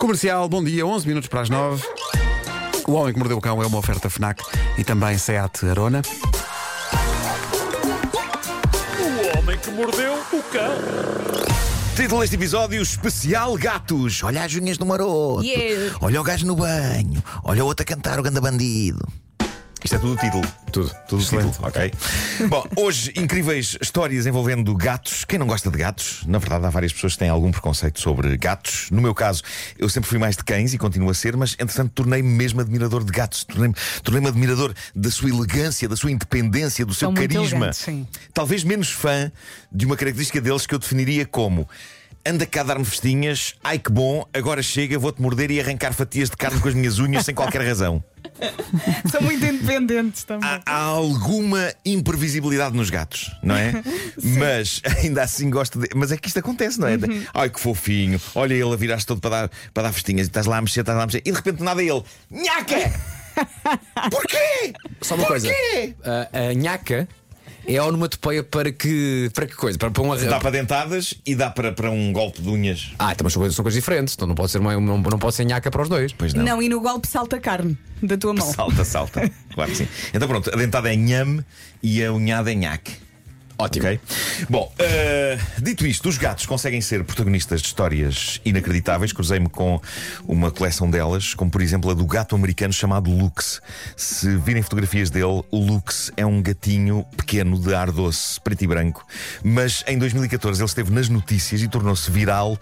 Comercial, bom dia, 11 minutos para as 9. O Homem que Mordeu o Cão é uma oferta FNAC e também SEAT Arona. O homem que mordeu o cão. Título deste episódio: Especial Gatos. Olha as unhas do maroto. Yeah. Olha o gajo no banho. Olha o outro a cantar, o ganda bandido. Isto é tudo o título. Tudo. Tudo o Excelente. título, ok? Bom, hoje incríveis histórias envolvendo gatos. Quem não gosta de gatos? Na verdade, há várias pessoas que têm algum preconceito sobre gatos. No meu caso, eu sempre fui mais de cães e continuo a ser, mas entretanto tornei-me mesmo admirador de gatos. Tornei-me tornei admirador da sua elegância, da sua independência, do seu São muito carisma. Talvez menos fã de uma característica deles que eu definiria como. Anda cá a dar-me festinhas, ai que bom, agora chega, vou-te morder e arrancar fatias de carne com as minhas unhas sem qualquer razão. São muito independentes também. Há, há alguma imprevisibilidade nos gatos, não é? Mas ainda assim gosto de. Mas é que isto acontece, não é? Uhum. Ai que fofinho, olha ele a virar-se todo para dar, para dar festinhas e estás lá a mexer, estás lá a mexer e de repente nada ele. Nhaca! Porquê? Só uma coisa. Porquê? A, a nhaca é onomatopeia para que, para que coisa? Para, para um Dá para dentadas e dá para, para um golpe de unhas. Ah, então, mas são coisas, são coisas diferentes. Então não pode ser, uma, não, não pode ser nhaca para os dois. Pois não. Não. e no golpe salta a carne da tua mão. Salta, salta. Claro que sim. Então pronto, a dentada é nhame e a unhada é nhaque. Ótimo. Ok? Bom, eh, dito isto, os gatos conseguem ser protagonistas de histórias inacreditáveis. Cruzei-me com uma coleção delas, como por exemplo a do gato americano chamado Lux. Se virem fotografias dele, o Lux é um gatinho pequeno de ar doce, preto e branco. Mas em 2014 ele esteve nas notícias e tornou-se viral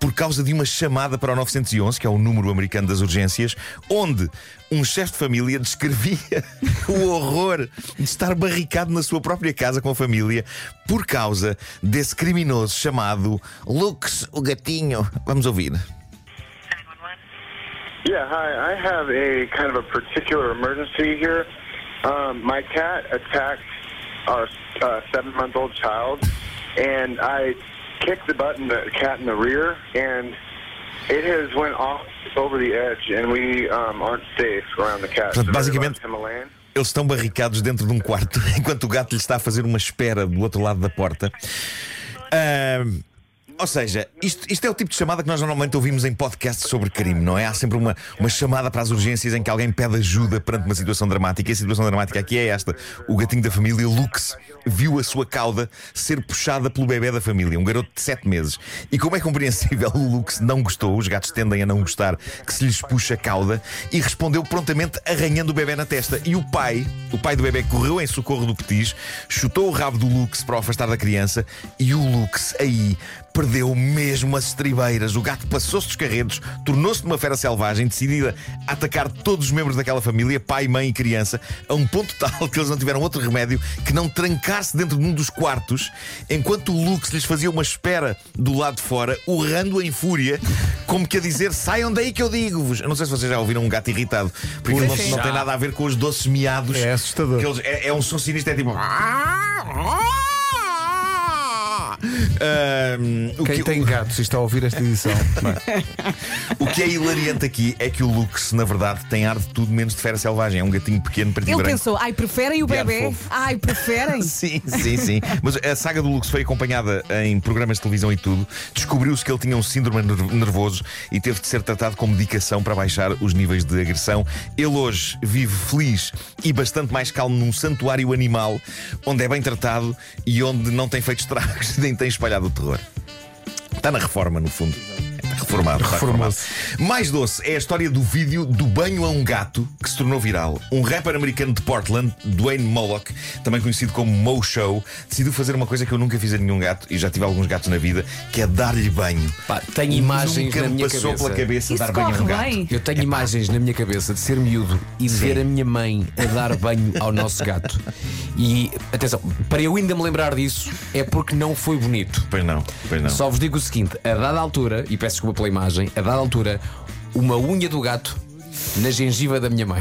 por causa de uma chamada para o 911, que é o número americano das urgências, onde um chefe de família descrevia o horror de estar barricado na sua própria casa com a família por causa desse criminoso chamado Lux, o gatinho. Vamos ouvir. Yeah, hi. I have a kind of a particular emergency here. Um, my cat attacked our uh, seven-month-old child, and I kicked the button, the cat in the rear, and it has went off over the edge, and we um, aren't safe around the cat. Portanto, basicamente-. Eles estão barricados dentro de um quarto enquanto o gato lhe está a fazer uma espera do outro lado da porta. Ahm, ou seja, isto, isto é o tipo de chamada que nós normalmente ouvimos em podcasts sobre crime, não é? Há sempre uma, uma chamada para as urgências em que alguém pede ajuda perante uma situação dramática. E a situação dramática aqui é esta: o gatinho da família, Lux, viu a sua cauda ser puxada pelo bebê da família, um garoto de 7 meses. E como é compreensível, o Lux não gostou, os gatos tendem a não gostar que se lhes puxa a cauda, e respondeu prontamente arranhando o bebê na testa. E o pai, o pai do bebê, correu em socorro do petis, chutou o rabo do Lux para o afastar da criança, e o Lux aí perdeu mesmo as estribeiras. O gato passou-se dos carredos, tornou-se numa fera selvagem, decidida a atacar todos os membros daquela família, pai, mãe e criança, a um ponto tal que eles não tiveram outro remédio que não trancar-se dentro de um dos quartos, enquanto o Lux lhes fazia uma espera do lado de fora, urrando em fúria, como que a dizer: saiam daí que eu digo-vos. Eu não sei se vocês já ouviram um gato irritado, porque não, não tem nada a ver com os doces miados. É assustador. eles- é, é um som sinistro, é tipo. O Quem que- tem gatos e está a ouvir esta edição. é? O que é hilariante aqui é que o Lux, na verdade, tem ar de tudo menos de fera selvagem. É um gatinho pequeno, preto Ele branco. pensou, ai, preferem o bebê? Ai, preferem? Sim, sim, sim. Mas a saga do Lux foi acompanhada em programas de televisão e tudo. Descobriu-se que ele tinha um síndrome ner- nervoso e teve de ser tratado com medicação para baixar os níveis de agressão. Ele hoje vive feliz e bastante mais calmo num santuário animal, onde é bem tratado e onde não tem feito estragos nem tem espalhado o terror. Está na reforma, no fundo. Reformado. Reformou-se. Mais doce é a história do vídeo do banho a um gato que se tornou viral. Um rapper americano de Portland, Dwayne Moloch, também conhecido como Mo Show, decidiu fazer uma coisa que eu nunca fiz a nenhum gato, e já tive alguns gatos na vida, que é dar-lhe banho. Pá, tenho imagens Nunca na me minha passou cabeça. pela cabeça Isso dar banho a um gato. bem. Eu tenho imagens na minha cabeça de ser miúdo e de Sim. ver a minha mãe a dar banho ao nosso gato. E atenção, para eu ainda me lembrar disso é porque não foi bonito. Pois não, pois não. Só vos digo o seguinte: a dada altura, e peço pela imagem, a dada altura, uma unha do gato na gengiva da minha mãe.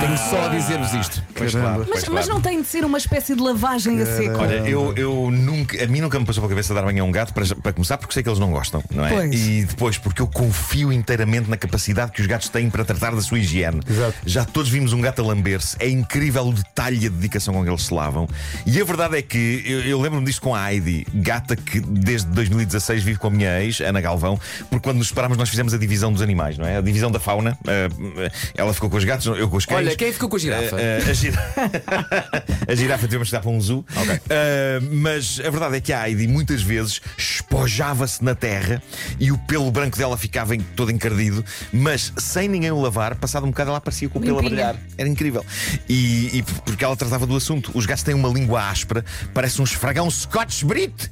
Tenho só a dizer-vos isto. Pois claro, pois Mas, mas claro. não tem de ser uma espécie de lavagem a seco. Olha, eu, eu nunca, a mim nunca me passou pela cabeça dar banho a um gato para, para começar, porque sei que eles não gostam, não é? Pois. E depois, porque eu confio inteiramente na capacidade que os gatos têm para tratar da sua higiene. Exato. Já todos vimos um gato a lamber-se, é incrível o detalhe e a dedicação com que eles se lavam. E a verdade é que eu, eu lembro-me disto com a Heidi, gata que desde 2016 vive com a minha ex, Ana Galvão, porque quando nos separámos nós fizemos a divisão dos animais, não é? A divisão da fauna. Ah, ela ficou com os gatos, eu com os cães. Olha, quem ficou com a girafa? Ah, ah, a, gira... a girafa tivemos que dar para um zoo. Ah, mas a verdade é que a Heidi muitas vezes espojava-se na terra e o pelo branco dela ficava todo encardido, mas sem ninguém o lavar, passado um bocado ela aparecia com o pelo a brilhar. Era incrível. E, e porque ela tratava do assunto. Os gatos têm uma língua áspera, parece um esfragão Scotch Brit.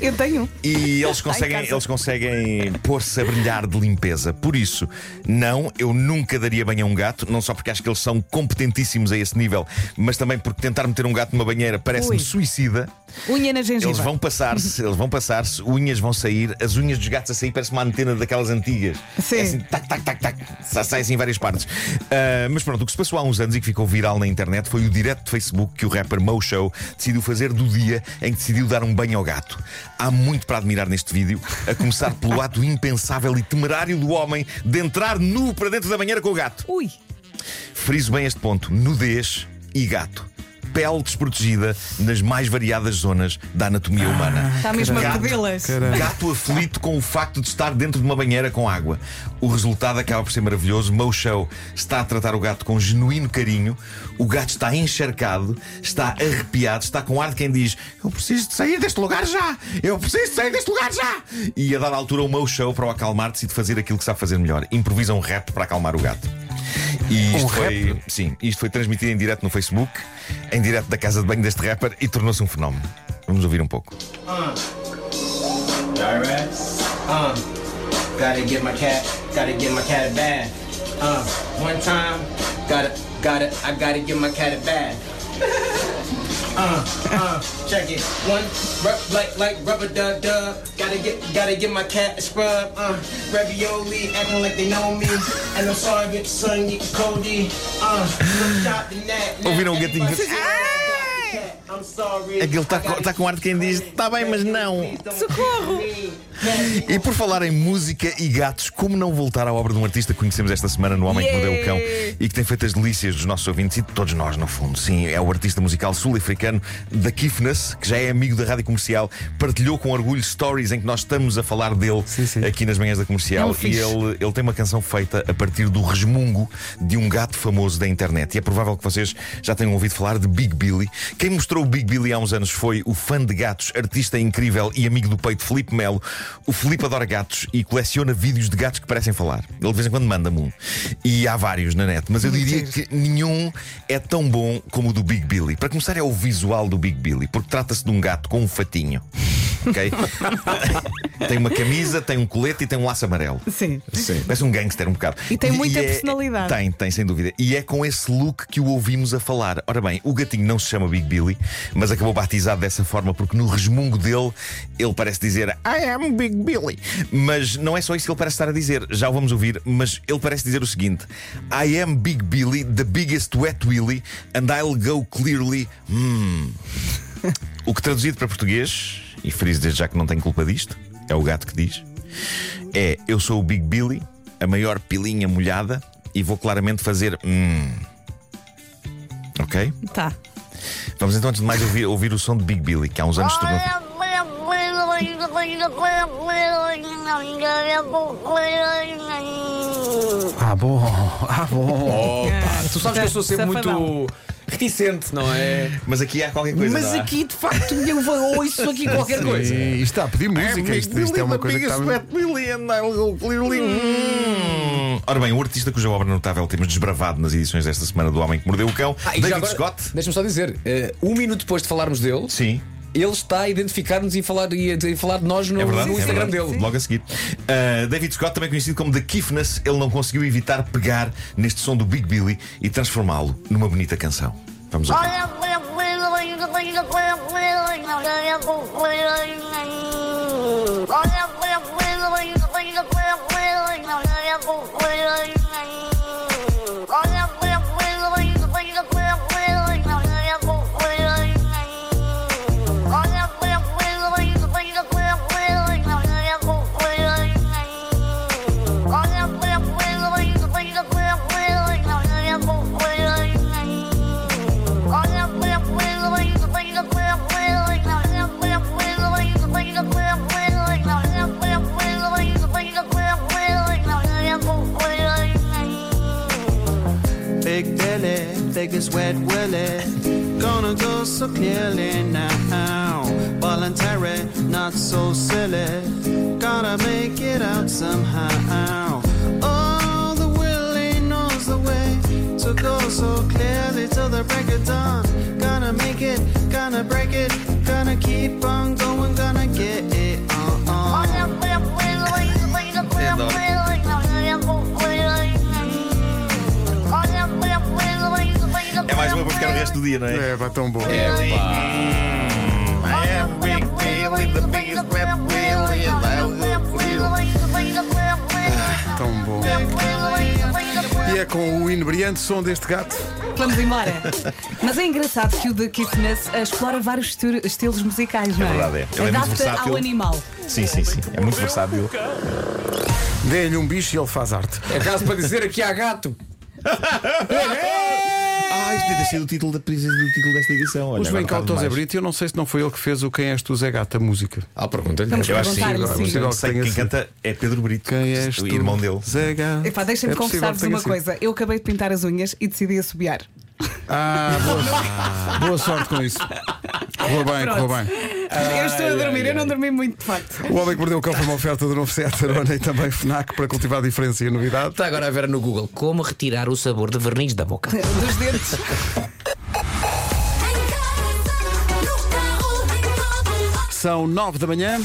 Eu tenho. E eles conseguem, eles conseguem pôr-se a brilhar de limpeza. Por isso, não, eu nunca daria banho a um gato, não só porque acho que eles são competentíssimos a esse nível, mas também porque tentar meter um gato numa banheira parece-me Ui. suicida. Unha na gengiva. Eles vão passar-se, eles vão passar-se, unhas vão sair, as unhas dos gatos a sair parece uma antena daquelas antigas. Sim. É assim, tac, tac, tac, tac, sa- sai assim em várias partes. Ah, mas pronto, o que se passou há uns anos e que ficou viral na internet foi o direto de Facebook que o rapper Mo Show decidiu fazer do dia em que decidiu dar um banho ao gato. Há muito para admirar neste vídeo, a começar pelo ato impensável e temerário do homem de entrar nu para dentro da banheira com o gato. Ui. Friso bem este ponto: nudez e gato. Pele desprotegida nas mais variadas zonas da anatomia humana. Está mesmo a Gato- pedi-las. Gato aflito com o facto de estar dentro de uma banheira com água. O resultado acaba por ser maravilhoso. Mo Show está a tratar o gato com genuíno carinho. O gato está encharcado, está arrepiado, está com ar de quem diz: Eu preciso de sair deste lugar já! Eu preciso de sair deste lugar já! E a dada altura, o Mo Show, para o acalmar, decide fazer aquilo que sabe fazer melhor: improvisa um rap para acalmar o gato. E isto foi, sim, isto foi transmitido em direto no Facebook, em direto da casa de banho deste rapper e tornou-se um fenómeno. Vamos ouvir um pouco. Ready? Uh, gotta get my cat, gotta get my cat a bath. Uh, one time, gotta, gotta, I gotta get my cat a bath. uh, uh, check it. One, rub, like, like rubber dub dub. Gotta get, gotta get my cat a scrub. Uh, ravioli, acting like they know me. And I'm sorry, but son, get Cody. Uh, shop to net. Ouviram o gatinho? I'm sorry. É que ele está com, tá com ar de quem diz: Está bem, mas não. Socorro! E por falar em música e gatos, como não voltar à obra de um artista que conhecemos esta semana no Homem que Mordeu o Cão e que tem feito as delícias dos nossos ouvintes e de todos nós, no fundo? Sim, é o artista musical sul-africano da Kifness, que já é amigo da rádio comercial, partilhou com orgulho stories em que nós estamos a falar dele Sim, sim. aqui nas manhãs da É comercial. um e ele, ele tem uma canção feita a partir do resmungo de um gato famoso da internet. E é provável que vocês já tenham ouvido falar de Big Billy. Quem mostrou o Big Billy há uns anos foi o fã de gatos, artista incrível e amigo do peito Felipe Melo. O Felipe adora gatos e coleciona vídeos de gatos que parecem falar. Ele de vez em quando manda-me um. E há vários na net, mas eu diria que nenhum é tão bom como o do Big Billy. Para começar, é o visual do Big Billy, porque trata-se de um gato com um fatinho. Ok? tem uma camisa, tem um colete e tem um laço amarelo. Sim. Parece um gangster um bocado. E tem muita é- personalidade. Tem, tem, sem dúvida. E é com esse look que o ouvimos a falar. Ora bem, o gatinho não se chama Big Billy, mas acabou batizado dessa forma porque no resmungo dele ele parece dizer I am Big Billy. Mas não é só isso que ele parece estar a dizer. Já o vamos ouvir, mas ele parece dizer o seguinte: I am Big Billy, the biggest wet willy, and I'll go clearly. Hmm. O que traduzido para português, e friso desde já que não tenho culpa disto, é o gato que diz, é eu sou o Big Billy, a maior pilinha molhada, e vou claramente fazer. Hum. Ok? Tá. Vamos então, antes de mais, ouvir, ouvir o som de Big Billy, que há uns anos tornou. Ah, bom. Ah, bom. Opa, tu sabes que eu sou sempre muito reticente, não é? Mas aqui há qualquer coisa. Mas há? aqui, de facto, eu vou- ouço aqui qualquer coisa. Sim, isto está a pedir música. Isto, isto é uma coisa que está. Hum. Ora bem, o artista cuja obra notável temos desbravado nas edições desta semana do Homem que Mordeu o Cão, Ah, David agora, Scott. Deixa-me só dizer, eh, um minuto depois de falarmos dele, Sim. ele está a identificar-nos e, falar, e a, e falar de nós no, É verdade, no é Instagram verdade. dele. Logo a seguir. Uh, David Scott, também conhecido como The Kiffness, ele não conseguiu evitar pegar neste som do Big Billy e transformá-lo numa bonita canção. Vamos ouvir. Biggest wet willy. Gonna go so clearly now. Voluntary, not so silly. Gotta make it out somehow. Oh, the willy knows the way to go so clearly till the break of dawn. Gonna make it, gonna break it, gonna keep on going, dia, não é? É, vai tão bom. Tão bom. E é com o inebriante som deste gato. Vamos embora. Mas é engraçado que o The Kitness explora vários esti- estilos musicais, não é? verdade, é. Ele é muito Adapta versátil. ao animal. Sim, sim, sim. É muito versátil. Dê-lhe um bicho e ele faz arte. É caso para dizer aqui há gato. Ah, isto deve ter sido o título, da, do título desta edição. Olha, Os agora está Zé demais. Brito e eu não sei se não foi ele que fez o Quem és tu, Zé Gata, a música. Ah, pergunta-lhe. Vamos Eu acho que sim. perguntar-lhe, agora, sim. possível que Sei que tenha quem sido. canta é Pedro Brito. Quem és o tu? irmão dele. Zé Gata. Epá, deixa-me É possível confessar-vos que tenha uma sido. coisa. Eu acabei de pintar as unhas e decidi assobiar. Ah, boa, boa sorte com isso. Correu bem, correu bem. Eu estou a dormir, eu não dormi muito, de facto. O Homem que Mordeu o Cão foi uma oferta do novo Seat Arona e também FNAC para cultivar a diferença e a novidade. Está agora a ver no Google como retirar o sabor de verniz da boca. Dos dentes. São nove da manhã.